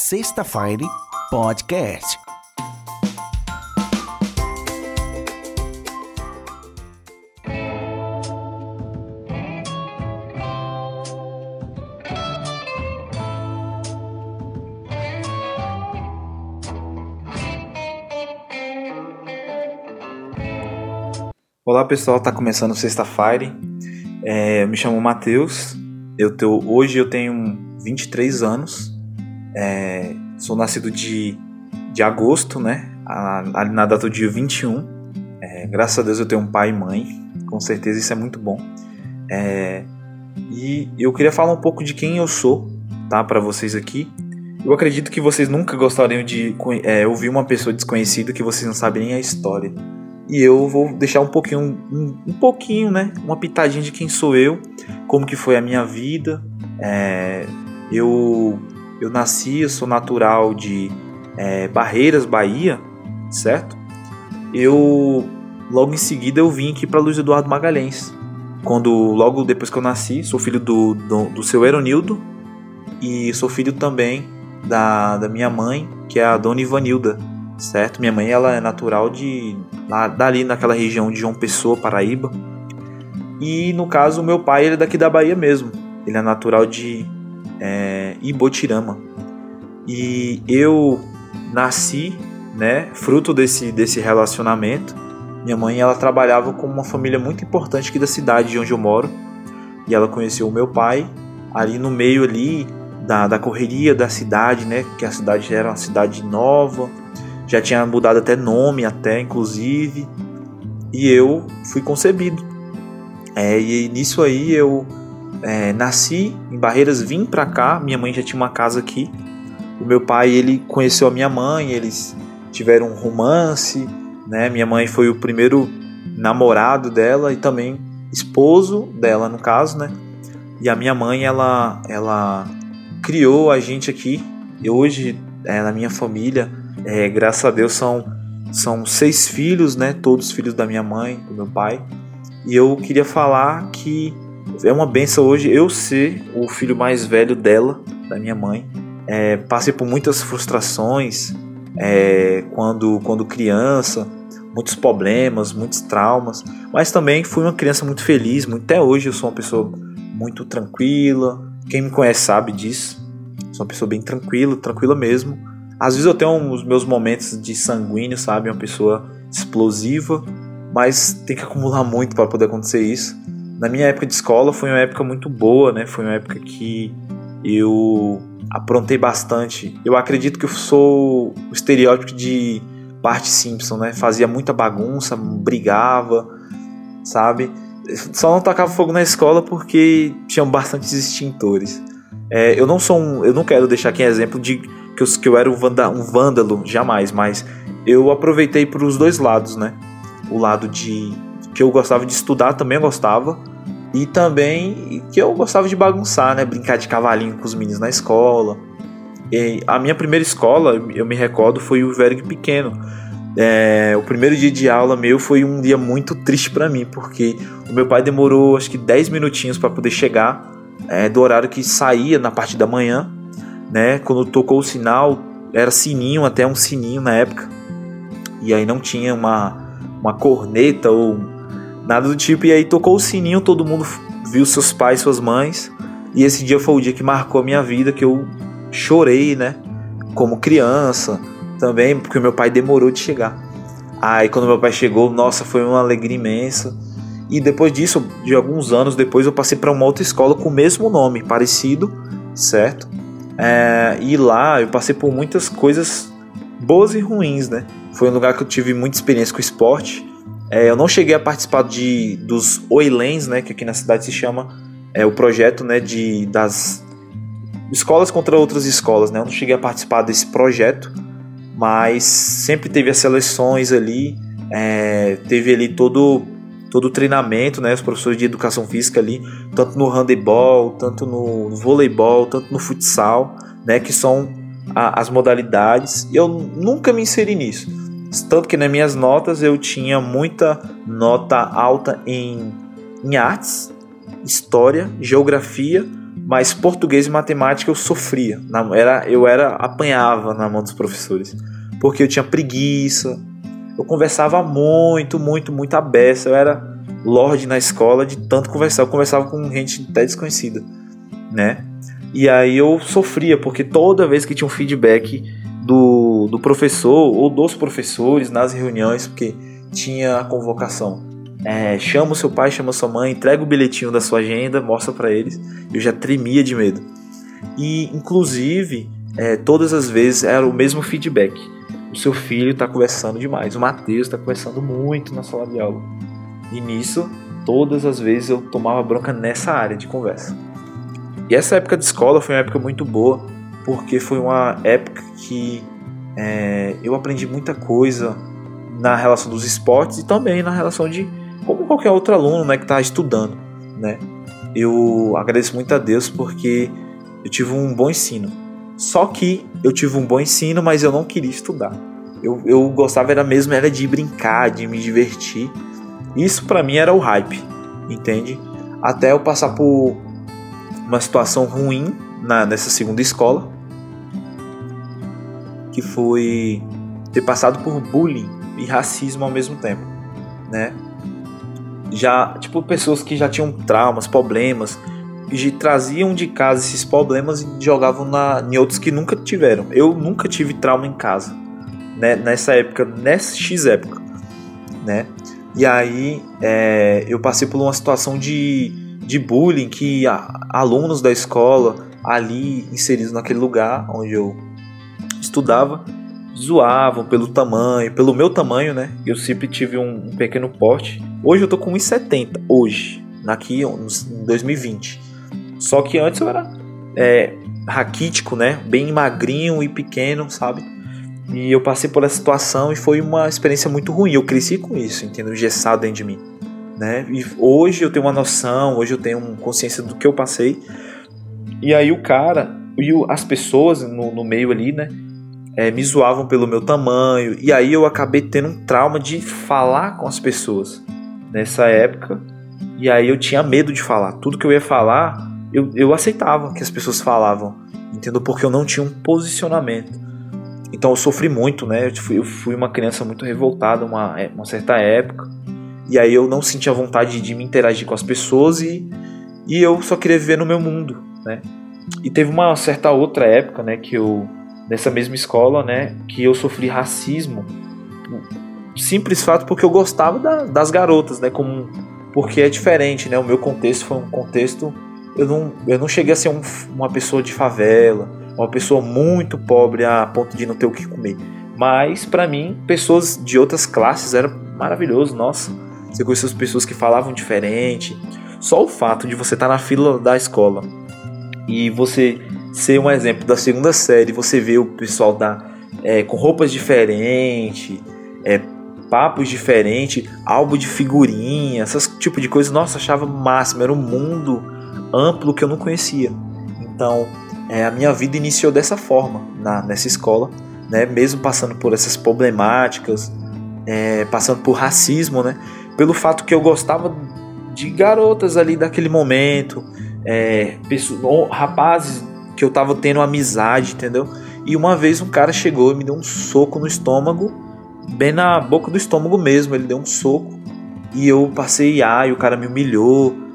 Sexta Fire Podcast. Olá pessoal, tá começando sexta-feira. É, me chamo Matheus. Eu tô, hoje eu tenho 23 anos. É, sou nascido de, de agosto, né? Ali na data do dia 21. É, graças a Deus eu tenho um pai e mãe. Com certeza isso é muito bom. É, e eu queria falar um pouco de quem eu sou, tá? Para vocês aqui. Eu acredito que vocês nunca gostariam de é, ouvir uma pessoa desconhecida que vocês não sabem nem a história e eu vou deixar um pouquinho, um, um, pouquinho, né, uma pitadinha de quem sou eu, como que foi a minha vida. É, eu, eu nasci, eu sou natural de é, Barreiras, Bahia, certo? Eu logo em seguida eu vim aqui para Luiz Eduardo Magalhães. Quando logo depois que eu nasci, sou filho do, do, do seu Eronildo e sou filho também da, da minha mãe, que é a dona Ivanilda, certo? Minha mãe ela é natural de lá dali naquela região de João Pessoa, Paraíba. E no caso, meu pai ele é daqui da Bahia mesmo. Ele é natural de é, Ibotirama. E eu nasci, né, fruto desse, desse relacionamento. Minha mãe ela trabalhava com uma família muito importante aqui da cidade de onde eu moro. E ela conheceu o meu pai ali no meio ali da, da correria da cidade, né? Que a cidade era uma cidade nova, já tinha mudado até nome, até inclusive, e eu fui concebido. É, e nisso aí eu é, nasci em Barreiras, vim para cá, minha mãe já tinha uma casa aqui. O meu pai ele conheceu a minha mãe, eles tiveram um romance, né? Minha mãe foi o primeiro namorado dela e também esposo dela no caso, né? E a minha mãe ela ela criou a gente aqui. E hoje é, na minha família é, graças a Deus são, são seis filhos, né? Todos filhos da minha mãe, do meu pai. E eu queria falar que é uma benção hoje eu ser o filho mais velho dela, da minha mãe. É, passei por muitas frustrações é, quando, quando criança, muitos problemas, muitos traumas, mas também fui uma criança muito feliz. Muito, até hoje eu sou uma pessoa muito tranquila. Quem me conhece sabe disso. Sou uma pessoa bem tranquila, tranquila mesmo. Às vezes eu tenho os meus momentos de sanguíneo, sabe? Uma pessoa explosiva, mas tem que acumular muito para poder acontecer isso. Na minha época de escola foi uma época muito boa, né? Foi uma época que eu aprontei bastante. Eu acredito que eu sou o estereótipo de Bart Simpson, né? Fazia muita bagunça, brigava, sabe? Só não tocava fogo na escola porque tinham bastantes extintores. É, eu não sou um, eu não quero deixar aqui exemplo de que eu, que eu era um, vanda, um vândalo, jamais, mas eu aproveitei para os dois lados, né? O lado de que eu gostava de estudar, também gostava, e também que eu gostava de bagunçar, né? Brincar de cavalinho com os meninos na escola. E a minha primeira escola, eu me recordo, foi o Verg Pequeno. É, o primeiro dia de aula meu foi um dia muito triste para mim, porque o meu pai demorou acho que 10 minutinhos para poder chegar é, do horário que saía na parte da manhã né? Quando tocou o sinal, era sininho, até um sininho na época. E aí não tinha uma, uma corneta ou nada do tipo. E aí tocou o sininho, todo mundo viu seus pais, suas mães. E esse dia foi o dia que marcou a minha vida, que eu chorei, né? Como criança também, porque meu pai demorou de chegar. Aí quando meu pai chegou, nossa, foi uma alegria imensa. E depois disso, de alguns anos depois, eu passei para uma outra escola com o mesmo nome, parecido, certo? É, e lá eu passei por muitas coisas boas e ruins, né? Foi um lugar que eu tive muita experiência com esporte. É, eu não cheguei a participar de dos Oilens, né? Que aqui na cidade se chama é, o projeto, né? De das escolas contra outras escolas, né? Eu não cheguei a participar desse projeto, mas sempre teve as seleções ali, é, teve ali todo todo o treinamento, né, os professores de educação física ali, tanto no handebol, tanto no voleibol, tanto no futsal, né, que são a, as modalidades. E eu nunca me inseri nisso. Tanto que nas minhas notas eu tinha muita nota alta em, em artes, história, geografia, Mas português e matemática eu sofria. Na, era, eu era apanhava na mão dos professores. Porque eu tinha preguiça. Eu conversava muito, muito, muito aberto. Eu era lorde na escola de tanto conversar. Eu conversava com gente até desconhecida, né? E aí eu sofria, porque toda vez que tinha um feedback do, do professor ou dos professores nas reuniões, porque tinha a convocação. É, chama o seu pai, chama sua mãe, entrega o bilhetinho da sua agenda, mostra para eles. Eu já tremia de medo. E, inclusive, é, todas as vezes era o mesmo feedback. O seu filho está conversando demais, o Matheus está conversando muito na sala de aula. E nisso, todas as vezes eu tomava bronca nessa área de conversa. E essa época de escola foi uma época muito boa, porque foi uma época que é, eu aprendi muita coisa na relação dos esportes e também na relação de como qualquer outro aluno né, que está estudando. Né? Eu agradeço muito a Deus porque eu tive um bom ensino. Só que eu tive um bom ensino, mas eu não queria estudar. Eu, eu gostava era mesmo era de brincar, de me divertir. Isso para mim era o hype, entende? Até eu passar por uma situação ruim na, nessa segunda escola, que foi ter passado por bullying e racismo ao mesmo tempo, né? Já, tipo, pessoas que já tinham traumas, problemas, e traziam de casa esses problemas e jogavam na, em outros que nunca tiveram. Eu nunca tive trauma em casa, né? Nessa época, nessa X época, né? E aí é, eu passei por uma situação de, de bullying que a, alunos da escola ali inseridos naquele lugar onde eu estudava zoavam pelo tamanho, pelo meu tamanho, né? Eu sempre tive um, um pequeno porte. Hoje eu tô com 1,70. Hoje, aqui em 2020. Só que antes eu era é, raquítico, né? Bem magrinho e pequeno, sabe? E eu passei por essa situação e foi uma experiência muito ruim. Eu cresci com isso, entendeu? Gessado dentro de mim. Né? E hoje eu tenho uma noção, hoje eu tenho consciência do que eu passei. E aí o cara, e as pessoas no, no meio ali, né? É, me zoavam pelo meu tamanho. E aí eu acabei tendo um trauma de falar com as pessoas nessa época. E aí eu tinha medo de falar. Tudo que eu ia falar, eu, eu aceitava que as pessoas falavam. Entendeu? Porque eu não tinha um posicionamento. Então eu sofri muito, né? Eu fui, eu fui uma criança muito revoltada uma, é, uma certa época. E aí eu não sentia vontade de me interagir com as pessoas e, e eu só queria viver no meu mundo, né? E teve uma certa outra época, né, que eu nessa mesma escola, né, que eu sofri racismo. Simples fato porque eu gostava da, das garotas, né, como porque é diferente, né? O meu contexto foi um contexto eu não eu não cheguei a ser um, uma pessoa de favela, uma pessoa muito pobre a ponto de não ter o que comer. Mas para mim, pessoas de outras classes era maravilhoso, nossa. Você conhecia as pessoas que falavam diferente. Só o fato de você estar tá na fila da escola e você ser um exemplo da segunda série, você vê o pessoal da, é, com roupas diferentes, é, papos diferentes, álbum de figurinha, essas tipo de coisas, nossa, achava máximo, era um mundo amplo que eu não conhecia. Então, é, a minha vida iniciou dessa forma na, nessa escola, né? Mesmo passando por essas problemáticas, é, passando por racismo, né? Pelo fato que eu gostava de garotas ali daquele momento, é, pessoas, rapazes que eu tava tendo amizade, entendeu? E uma vez um cara chegou e me deu um soco no estômago, bem na boca do estômago mesmo, ele deu um soco e eu passei A e o cara me humilhou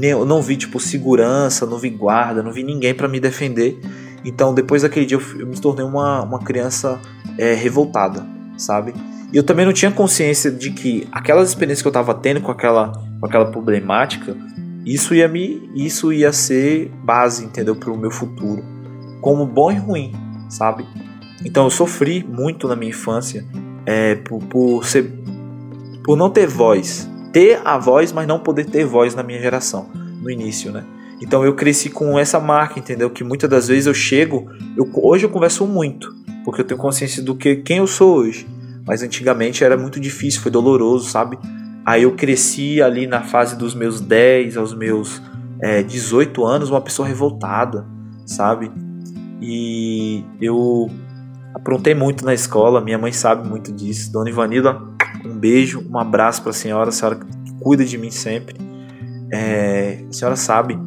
eu não vi tipo segurança, não vi guarda, não vi ninguém para me defender. Então depois daquele dia eu, me tornei uma, uma criança é, revoltada, sabe? E eu também não tinha consciência de que aquelas experiências que eu estava tendo com aquela, com aquela problemática, isso ia me, isso ia ser base, entendeu, para o meu futuro, como bom e ruim, sabe? Então eu sofri muito na minha infância é, por, por ser, por não ter voz, ter a voz, mas não poder ter voz na minha geração, no início, né? Então eu cresci com essa marca, entendeu? Que muitas das vezes eu chego, eu, hoje eu converso muito, porque eu tenho consciência do que quem eu sou hoje. Mas antigamente era muito difícil, foi doloroso, sabe? Aí eu cresci ali na fase dos meus 10 aos meus é, 18 anos, uma pessoa revoltada, sabe? E eu aprontei muito na escola, minha mãe sabe muito disso. Dona Ivanilda, um beijo, um abraço para a senhora, a senhora cuida de mim sempre. É, a senhora sabe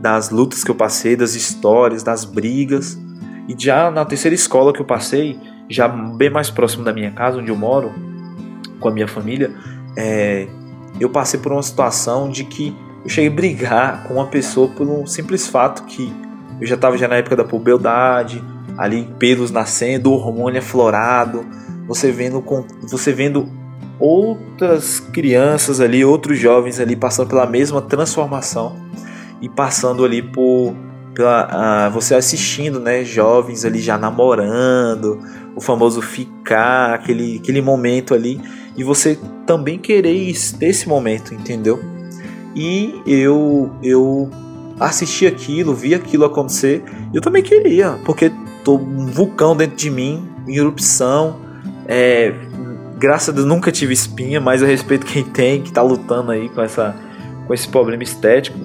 das lutas que eu passei, das histórias, das brigas. E já na terceira escola que eu passei, já bem mais próximo da minha casa, onde eu moro, com a minha família, é, eu passei por uma situação de que eu cheguei a brigar com uma pessoa por um simples fato que eu já estava já na época da puberdade, ali pelos nascendo, hormônio aflorado, você vendo você vendo outras crianças ali, outros jovens ali passando pela mesma transformação e passando ali por pela, você assistindo, né, jovens ali já namorando, o famoso ficar, aquele, aquele momento ali, e você também querer esse momento, entendeu? E eu eu assisti aquilo, vi aquilo acontecer, eu também queria, porque tô um vulcão dentro de mim, em erupção, é, graças a Deus nunca tive espinha, mas eu respeito quem tem, que tá lutando aí com essa com esse problema estético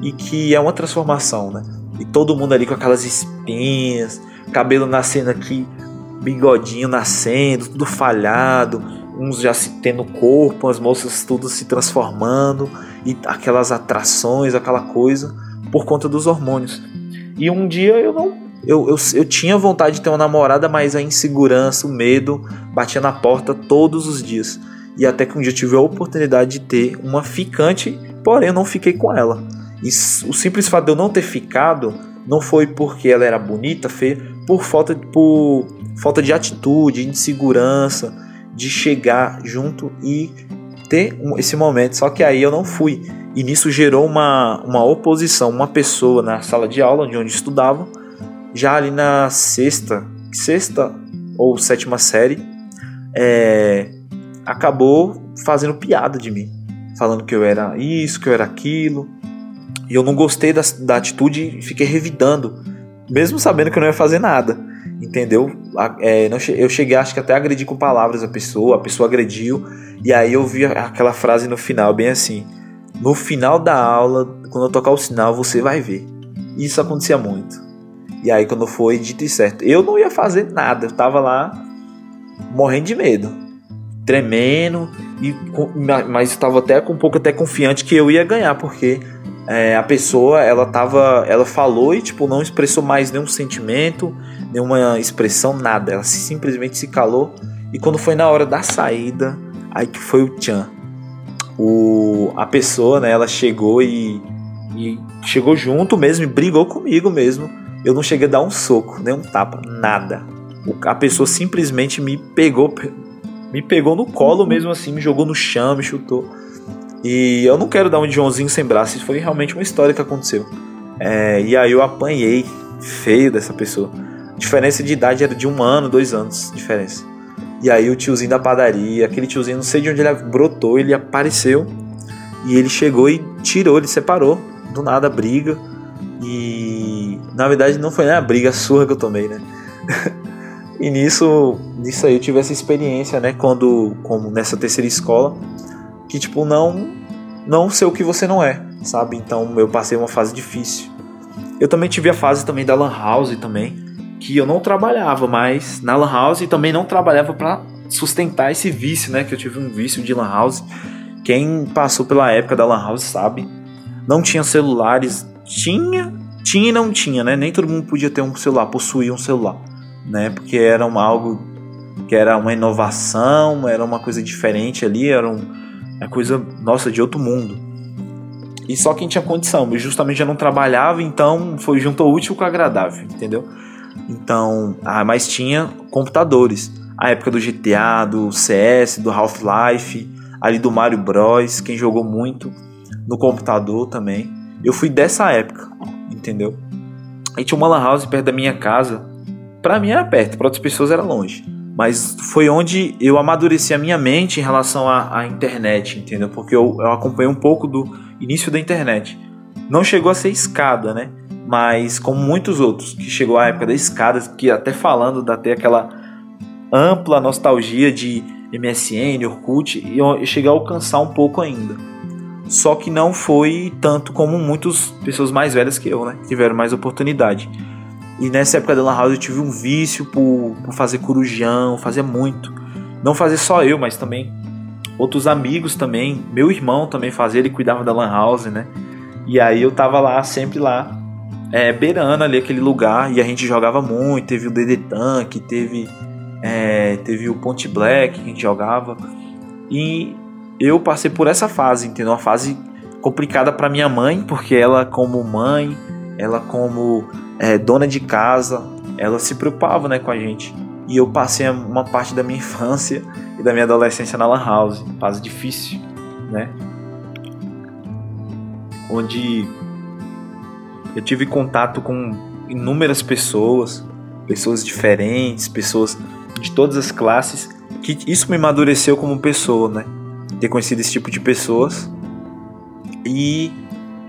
e que é uma transformação, né? E todo mundo ali com aquelas espinhas, cabelo nascendo aqui, bigodinho nascendo, tudo falhado, uns já se tendo corpo, as moças tudo se transformando e aquelas atrações, aquela coisa por conta dos hormônios. E um dia eu não eu, eu, eu tinha vontade de ter uma namorada, mas a insegurança, o medo batia na porta todos os dias. E até que um dia eu tive a oportunidade de ter uma ficante, porém eu não fiquei com ela. E o simples fato de eu não ter ficado não foi porque ela era bonita, feia, por falta, por falta de atitude, insegurança, de chegar junto e ter esse momento. Só que aí eu não fui. E nisso gerou uma, uma oposição. Uma pessoa na sala de aula, de onde estudava, já ali na sexta, sexta ou sétima série, é, acabou fazendo piada de mim, falando que eu era isso, que eu era aquilo. E eu não gostei da, da atitude e fiquei revidando, mesmo sabendo que eu não ia fazer nada, entendeu? É, eu cheguei, acho que até agredir com palavras a pessoa, a pessoa agrediu, e aí eu vi aquela frase no final, bem assim: No final da aula, quando eu tocar o sinal, você vai ver. Isso acontecia muito. E aí quando foi dito e certo, eu não ia fazer nada, eu tava lá morrendo de medo, tremendo, e, mas estava até com um pouco até confiante que eu ia ganhar, porque é, a pessoa ela tava, ela falou e tipo não expressou mais nenhum sentimento, nenhuma expressão, nada, ela simplesmente se calou. E quando foi na hora da saída, aí que foi o tchan. O, a pessoa, né, ela chegou e, e chegou junto mesmo e brigou comigo mesmo eu não cheguei a dar um soco, nem um tapa, nada. A pessoa simplesmente me pegou, me pegou no colo mesmo assim, me jogou no chão, me chutou. E eu não quero dar um de Joãozinho sem braço, isso foi realmente uma história que aconteceu. É, e aí eu apanhei feio dessa pessoa. A diferença de idade era de um ano, dois anos diferença. E aí o tiozinho da padaria, aquele tiozinho, não sei de onde ele brotou, ele apareceu e ele chegou e tirou, ele separou do nada a briga. E na verdade não foi nem a briga surra que eu tomei, né? e nisso, nisso aí eu tive essa experiência, né, quando como nessa terceira escola, que tipo não não ser o que você não é, sabe? Então eu passei uma fase difícil. Eu também tive a fase também da lan house também, que eu não trabalhava, mas na lan house também não trabalhava para sustentar esse vício, né, que eu tive um vício de lan house. Quem passou pela época da lan house sabe. Não tinha celulares tinha, tinha e não tinha, né? Nem todo mundo podia ter um celular, possuir um celular, né? Porque era uma, algo que era uma inovação, era uma coisa diferente ali, era um, uma coisa, nossa, de outro mundo. E só quem tinha condição, eu justamente já não trabalhava, então foi junto ao útil com o agradável, entendeu? Então, ah, mas tinha computadores. A época do GTA, do CS, do Half-Life, ali do Mario Bros, quem jogou muito no computador também. Eu fui dessa época, entendeu? E tinha uma lan house perto da minha casa. Pra mim era perto, para outras pessoas era longe. Mas foi onde eu amadureci a minha mente em relação à, à internet, entendeu? Porque eu, eu acompanhei um pouco do início da internet. Não chegou a ser escada, né? Mas como muitos outros, que chegou a época da escada, que até falando dá até aquela ampla nostalgia de MSN, Orkut, e eu cheguei a alcançar um pouco ainda. Só que não foi tanto como muitas pessoas mais velhas que eu, né? Tiveram mais oportunidade. E nessa época da Lan House eu tive um vício por, por fazer corujão, fazia muito. Não fazer só eu, mas também outros amigos também. Meu irmão também fazia, ele cuidava da Lan House, né? E aí eu tava lá, sempre lá, é, beirando ali aquele lugar, e a gente jogava muito, teve o DD Tank, teve, é, teve o Ponte Black que a gente jogava. E eu passei por essa fase, entendeu? Uma fase complicada para minha mãe, porque ela como mãe, ela como é, dona de casa, ela se preocupava né, com a gente. E eu passei uma parte da minha infância e da minha adolescência na Lan House, fase difícil, né? Onde eu tive contato com inúmeras pessoas, pessoas diferentes, pessoas de todas as classes, que isso me amadureceu como pessoa, né? Ter conhecido esse tipo de pessoas. E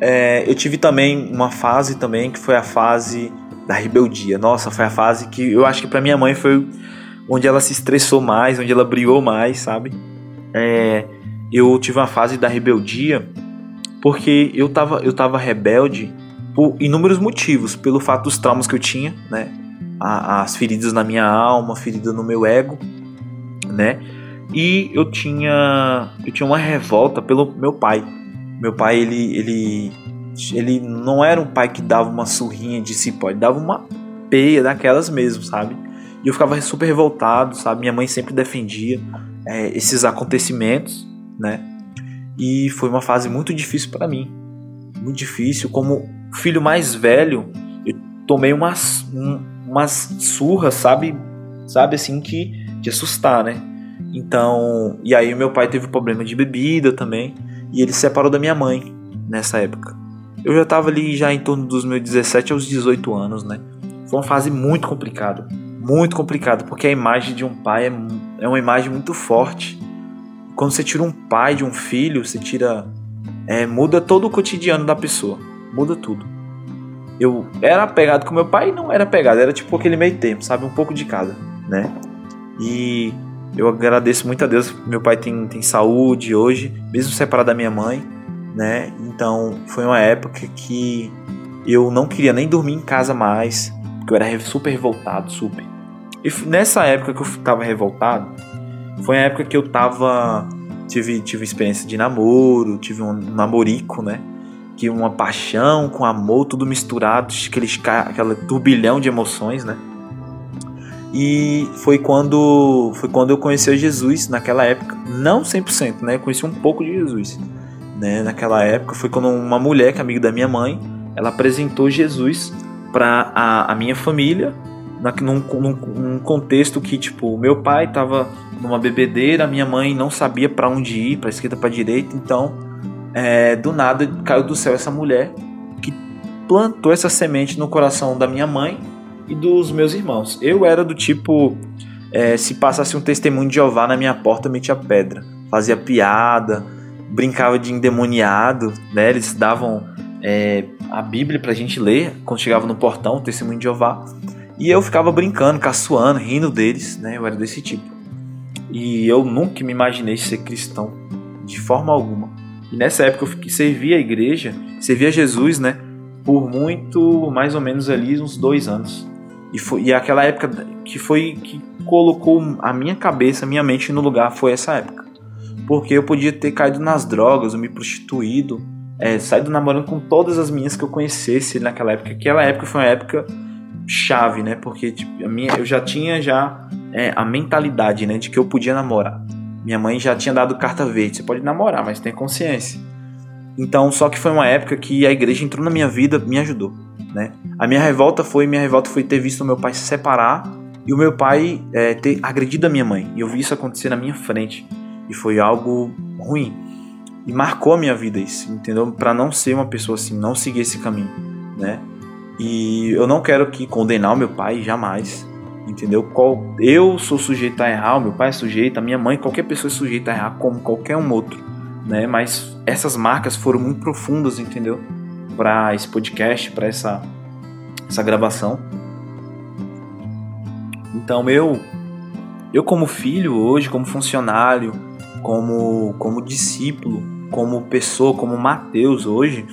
é, eu tive também uma fase também que foi a fase da rebeldia. Nossa, foi a fase que eu acho que para minha mãe foi onde ela se estressou mais, onde ela brigou mais, sabe? É, eu tive uma fase da rebeldia porque eu tava, eu tava rebelde por inúmeros motivos, pelo fato dos traumas que eu tinha, né? As feridas na minha alma, ferida no meu ego, né? E eu tinha, eu tinha uma revolta pelo meu pai. Meu pai, ele, ele ele não era um pai que dava uma surrinha de cipó, ele dava uma peia daquelas mesmo, sabe? E eu ficava super revoltado, sabe? Minha mãe sempre defendia é, esses acontecimentos, né? E foi uma fase muito difícil para mim, muito difícil. Como filho mais velho, eu tomei umas, um, umas surras, sabe? Sabe assim que de assustar, né? Então, e aí meu pai teve problema de bebida também, e ele se separou da minha mãe nessa época. Eu já estava ali já em torno dos meus 17 aos 18 anos, né? Foi uma fase muito complicada, muito complicada, porque a imagem de um pai é, é uma imagem muito forte. Quando você tira um pai de um filho, você tira é, muda todo o cotidiano da pessoa, muda tudo. Eu era apegado com meu pai e não era apegado, era tipo aquele meio tempo, sabe? Um pouco de cada, né? E eu agradeço muito a Deus, meu pai tem, tem saúde hoje, mesmo separado da minha mãe né? Então foi uma época que eu não queria nem dormir em casa mais, porque eu era super revoltado, super. E nessa época que eu tava revoltado, foi a época que eu tava tive tive experiência de namoro, tive um namorico, né? Que uma paixão com amor, tudo misturado, aquele aquela turbilhão de emoções, né? E foi quando foi quando eu conheci Jesus naquela época, não 100%, né? Eu conheci um pouco de Jesus né, naquela época foi quando uma mulher, que é amiga da minha mãe, ela apresentou Jesus para a, a, minha família, na, num, num, num, contexto que, tipo, meu pai estava numa bebedeira, minha mãe não sabia para onde ir, para esquerda, para direita, então, é, do nada caiu do céu essa mulher que plantou essa semente no coração da minha mãe e dos meus irmãos. Eu era do tipo, é, se passasse um testemunho de Jeová na minha porta, eu metia pedra, fazia piada, brincava de endemoniado, né? Eles davam é, a Bíblia pra gente ler quando chegava no portão, o testemunho de Jeová. E eu ficava brincando, caçoando, rindo deles, né? Eu era desse tipo. E eu nunca me imaginei ser cristão, de forma alguma. E nessa época eu servia a igreja, servia Jesus, né? Por muito, mais ou menos ali, uns dois anos. E, foi, e aquela época que foi que colocou a minha cabeça, a minha mente no lugar, foi essa época porque eu podia ter caído nas drogas, me prostituído, é, saído namorando com todas as meninas que eu conhecesse naquela época. Aquela época foi uma época chave, né? Porque tipo, a minha, eu já tinha já é, a mentalidade, né, de que eu podia namorar. Minha mãe já tinha dado carta verde, você pode namorar, mas tem consciência. Então, só que foi uma época que a igreja entrou na minha vida, me ajudou, né? A minha revolta foi, minha revolta foi ter visto meu pai se separar e o meu pai é, ter agredido a minha mãe. E eu vi isso acontecer na minha frente. E foi algo ruim. E marcou a minha vida isso, entendeu? Para não ser uma pessoa assim, não seguir esse caminho, né? E eu não quero que condenar o meu pai jamais, entendeu? Qual, eu sou sujeito a errar, o meu pai é sujeito, a minha mãe, qualquer pessoa é sujeita a errar como qualquer um outro, né? Mas essas marcas foram muito profundas, entendeu? Para esse podcast, para essa essa gravação. Então eu eu como filho hoje, como funcionário, como, como discípulo, como pessoa, como Mateus hoje,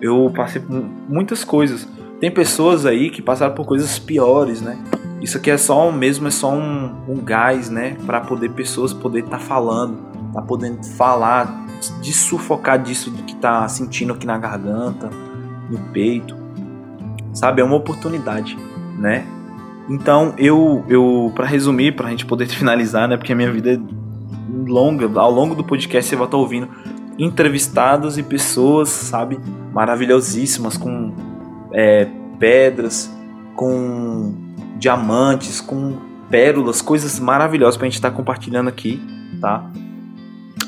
eu passei por muitas coisas. Tem pessoas aí que passaram por coisas piores, né? Isso aqui é só mesmo é só um, um gás, né, para poder pessoas poder estar tá falando, tá podendo falar de sufocar disso que tá sentindo aqui na garganta, no peito. Sabe, é uma oportunidade, né? Então, eu eu para resumir, pra gente poder finalizar, né, porque a minha vida é longa, ao longo do podcast você vai estar ouvindo entrevistados e pessoas, sabe, maravilhosíssimas com é, pedras, com diamantes, com pérolas, coisas maravilhosas pra gente estar compartilhando aqui, tá?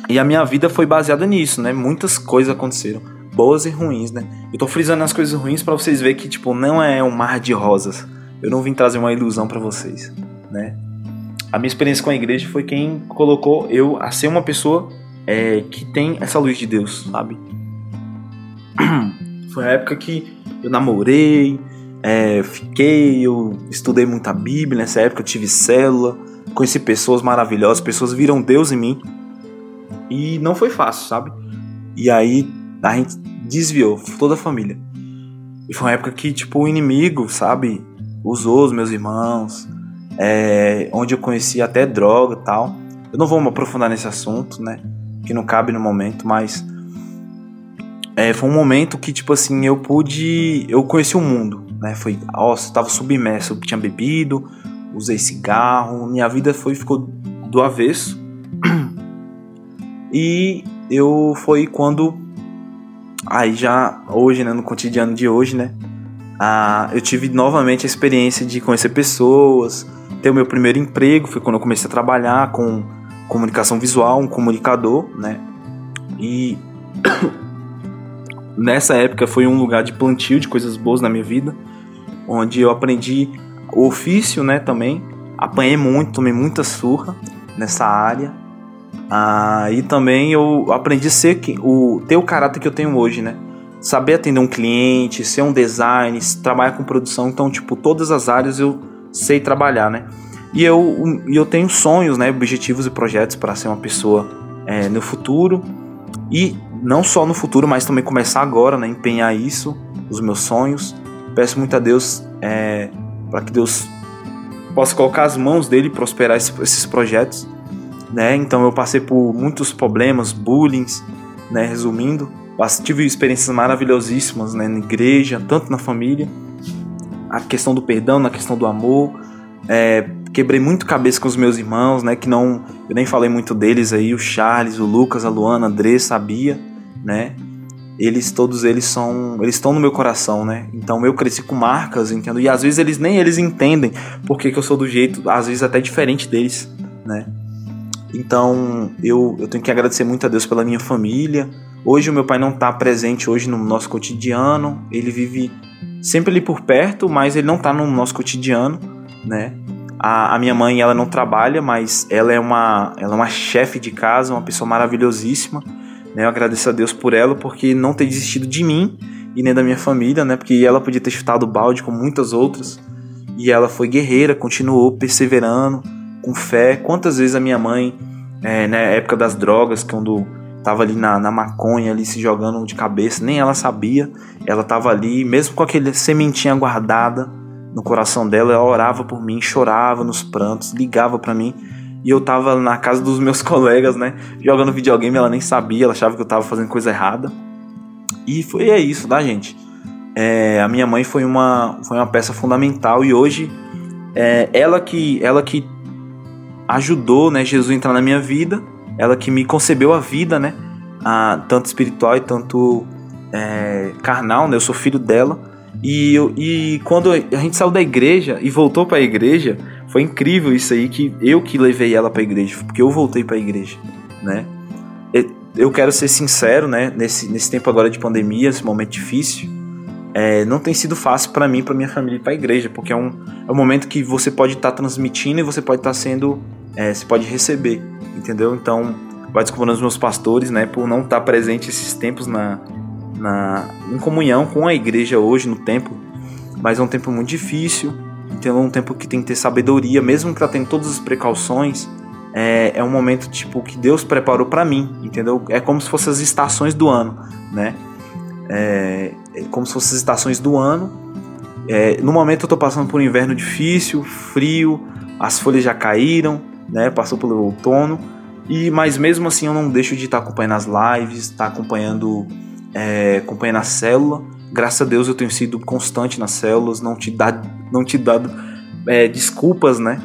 E a minha vida foi baseada nisso, né? Muitas coisas aconteceram, boas e ruins, né? Eu tô frisando as coisas ruins para vocês verem que, tipo, não é um mar de rosas. Eu não vim trazer uma ilusão para vocês, né? A minha experiência com a igreja foi quem colocou eu a ser uma pessoa é, que tem essa luz de Deus, sabe? Foi a época que eu namorei, é, fiquei, eu estudei muita Bíblia. Nessa época eu tive célula, conheci pessoas maravilhosas, pessoas viram Deus em mim. E não foi fácil, sabe? E aí a gente desviou, toda a família. E foi uma época que, tipo, o inimigo, sabe, usou os meus irmãos, é, onde eu conheci até droga e tal. Eu não vou me aprofundar nesse assunto, né? Que não cabe no momento, mas é, foi um momento que, tipo assim, eu pude. Eu conheci o mundo, né? Foi. Nossa, eu tava submerso, eu tinha bebido, usei cigarro, minha vida foi ficou do avesso. E eu foi quando aí já hoje, né, no cotidiano de hoje, né, ah, eu tive novamente a experiência de conhecer pessoas, ter o meu primeiro emprego, foi quando eu comecei a trabalhar com comunicação visual, um comunicador, né? E nessa época foi um lugar de plantio de coisas boas na minha vida, onde eu aprendi o ofício, né, também. Apanhei muito, tomei muita surra nessa área ah, e também eu aprendi a ser o ter o caráter que eu tenho hoje, né? Saber atender um cliente, ser um design, trabalhar com produção, então tipo todas as áreas eu sei trabalhar, né? E eu, eu tenho sonhos, né, objetivos e projetos para ser uma pessoa é, no futuro e não só no futuro, mas também começar agora, né, empenhar isso, os meus sonhos. Peço muito a Deus é, para que Deus possa colocar as mãos dele e prosperar esses projetos né? Então eu passei por muitos problemas, bullying, né? Resumindo, tive experiências maravilhosíssimas né? na igreja, tanto na família, a questão do perdão, na questão do amor. É, quebrei muito cabeça com os meus irmãos, né? Que não, eu nem falei muito deles aí, o Charles, o Lucas, a Luana, a André, sabia, né? Eles todos eles são, eles estão no meu coração, né? Então eu cresci com marcas, entendo. E às vezes eles nem eles entendem porque que eu sou do jeito, às vezes até diferente deles, né? Então eu, eu tenho que agradecer muito a Deus pela minha família. Hoje o meu pai não está presente hoje no nosso cotidiano. Ele vive sempre ali por perto, mas ele não está no nosso cotidiano, né? A, a, minha mãe ela não trabalha, mas ela é uma ela é uma chefe de casa, uma pessoa maravilhosíssima. Né? Eu agradeço a Deus por ela porque não ter desistido de mim e nem da minha família, né? Porque ela podia ter chutado o balde como muitas outras. E ela foi guerreira, continuou perseverando com fé. Quantas vezes a minha mãe, é, na época das drogas, quando tava ali na, na maconha, ali se jogando de cabeça, nem ela sabia, ela tava ali, mesmo com aquele sementinha guardada no coração dela, ela orava por mim, chorava nos prantos, ligava para mim. E eu tava na casa dos meus colegas, né? Jogando videogame, ela nem sabia, ela achava que eu tava fazendo coisa errada. E foi é isso, tá, gente? É, a minha mãe foi uma, foi uma peça fundamental e hoje é, ela que ela que ajudou, né, Jesus a entrar na minha vida, ela que me concebeu a vida, né, a, tanto espiritual e tanto é, carnal, né, eu sou filho dela. E, eu, e quando a gente saiu da igreja e voltou para a igreja, foi incrível isso aí que eu que levei ela para a igreja, porque eu voltei para a igreja, né? Eu quero ser sincero, né? Nesse, nesse tempo agora de pandemia, esse momento difícil, é, não tem sido fácil para mim, para minha família, para a igreja, porque é um, é um momento que você pode estar tá transmitindo e você pode estar tá sendo, é, você pode receber, entendeu? Então, vai desculpando os meus pastores, né, por não estar tá presente esses tempos na, na, em comunhão com a igreja hoje no templo, mas é um tempo muito difícil, então é um tempo que tem que ter sabedoria, mesmo que tá tendo todas as precauções, é, é um momento tipo que Deus preparou para mim, entendeu? É como se fossem as estações do ano, né? É, é como se fossem as estações do ano. É, no momento eu estou passando por um inverno difícil, frio, as folhas já caíram, né? Passou pelo outono E mas mesmo assim eu não deixo de estar tá acompanhando as lives, estar tá acompanhando é, acompanhando a célula. Graças a Deus eu tenho sido constante nas células, não te dá, não te dado é, desculpas, né?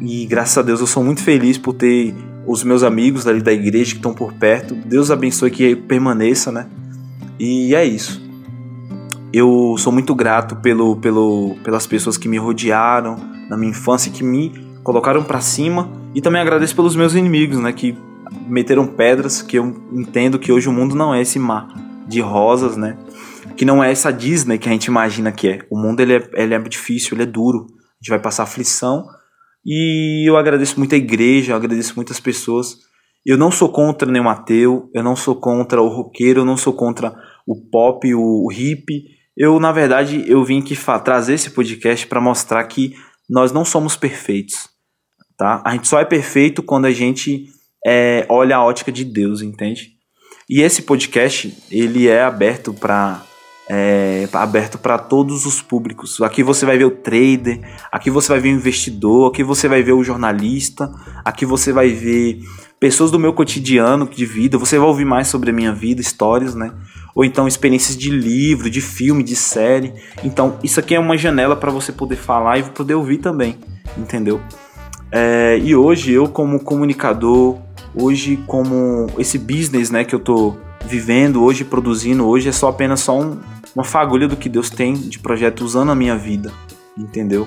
E graças a Deus eu sou muito feliz por ter os meus amigos ali da igreja que estão por perto. Deus abençoe que permaneça, né? E é isso. Eu sou muito grato pelo, pelo, pelas pessoas que me rodearam na minha infância, que me colocaram para cima. E também agradeço pelos meus inimigos, né? Que meteram pedras, que eu entendo que hoje o mundo não é esse mar de rosas, né? Que não é essa Disney que a gente imagina que é. O mundo ele é, ele é difícil, ele é duro. A gente vai passar aflição e eu agradeço muito a igreja, eu agradeço muitas pessoas. Eu não sou contra nenhum ateu, eu não sou contra o roqueiro, eu não sou contra o pop, o, hip. Eu, na verdade, eu vim aqui trazer esse podcast para mostrar que nós não somos perfeitos, tá? A gente só é perfeito quando a gente é, olha a ótica de Deus, entende? E esse podcast, ele é aberto para é, aberto para todos os públicos. Aqui você vai ver o trader, aqui você vai ver o investidor, aqui você vai ver o jornalista, aqui você vai ver pessoas do meu cotidiano de vida. Você vai ouvir mais sobre a minha vida, histórias, né? Ou então experiências de livro, de filme, de série. Então isso aqui é uma janela para você poder falar e poder ouvir também, entendeu? É, e hoje eu como comunicador, hoje como esse business, né, que eu tô vivendo hoje, produzindo hoje, é só apenas só um, uma fagulha do que Deus tem de projeto usando a minha vida, entendeu?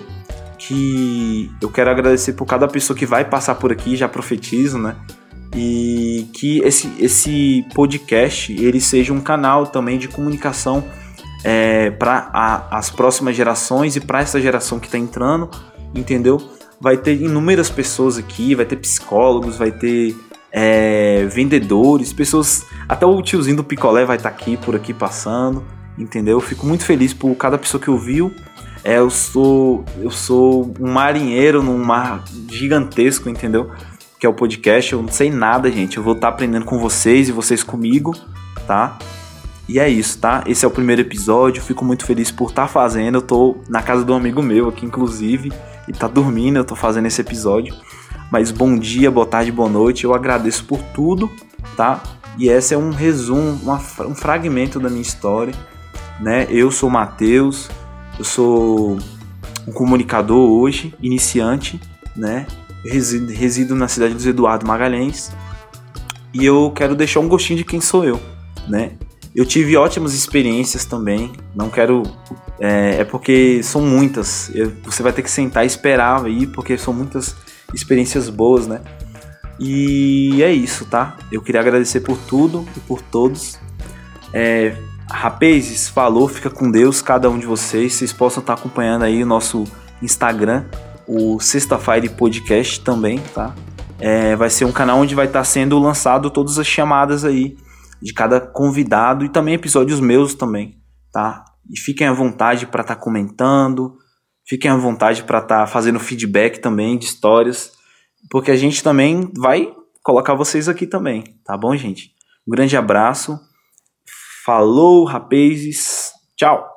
Que eu quero agradecer por cada pessoa que vai passar por aqui, já profetizo, né? E que esse, esse podcast ele seja um canal também de comunicação é, para as próximas gerações e para essa geração que está entrando, entendeu? Vai ter inúmeras pessoas aqui, vai ter psicólogos, vai ter é, vendedores, pessoas. Até o tiozinho do picolé vai estar tá aqui, por aqui passando, entendeu? Eu fico muito feliz por cada pessoa que ouviu. É, eu sou eu sou um marinheiro num mar gigantesco, entendeu? Que é o podcast. Eu não sei nada, gente. Eu vou estar tá aprendendo com vocês e vocês comigo, tá? E é isso, tá? Esse é o primeiro episódio. Fico muito feliz por estar tá fazendo. Eu tô na casa de um amigo meu aqui, inclusive, e tá dormindo. Eu tô fazendo esse episódio. Mas bom dia, boa tarde, boa noite. Eu agradeço por tudo, tá? E esse é um resumo, uma, um fragmento da minha história, né? Eu sou Matheus, eu sou um comunicador hoje, iniciante, né? Resido, resido na cidade dos Eduardo Magalhães e eu quero deixar um gostinho de quem sou eu, né? Eu tive ótimas experiências também. Não quero. É, é porque são muitas. Eu, você vai ter que sentar e esperar aí, porque são muitas experiências boas, né? E é isso, tá? Eu queria agradecer por tudo e por todos. É, rapazes, falou, fica com Deus, cada um de vocês. Vocês possam estar acompanhando aí o nosso Instagram, o Sexta-feira Podcast também, tá? É, vai ser um canal onde vai estar sendo lançado todas as chamadas aí de cada convidado e também episódios meus também, tá? E fiquem à vontade para estar comentando, Fiquem à vontade para estar tá fazendo feedback também de histórias, porque a gente também vai colocar vocês aqui também, tá bom, gente? Um grande abraço. Falou, rapazes. Tchau.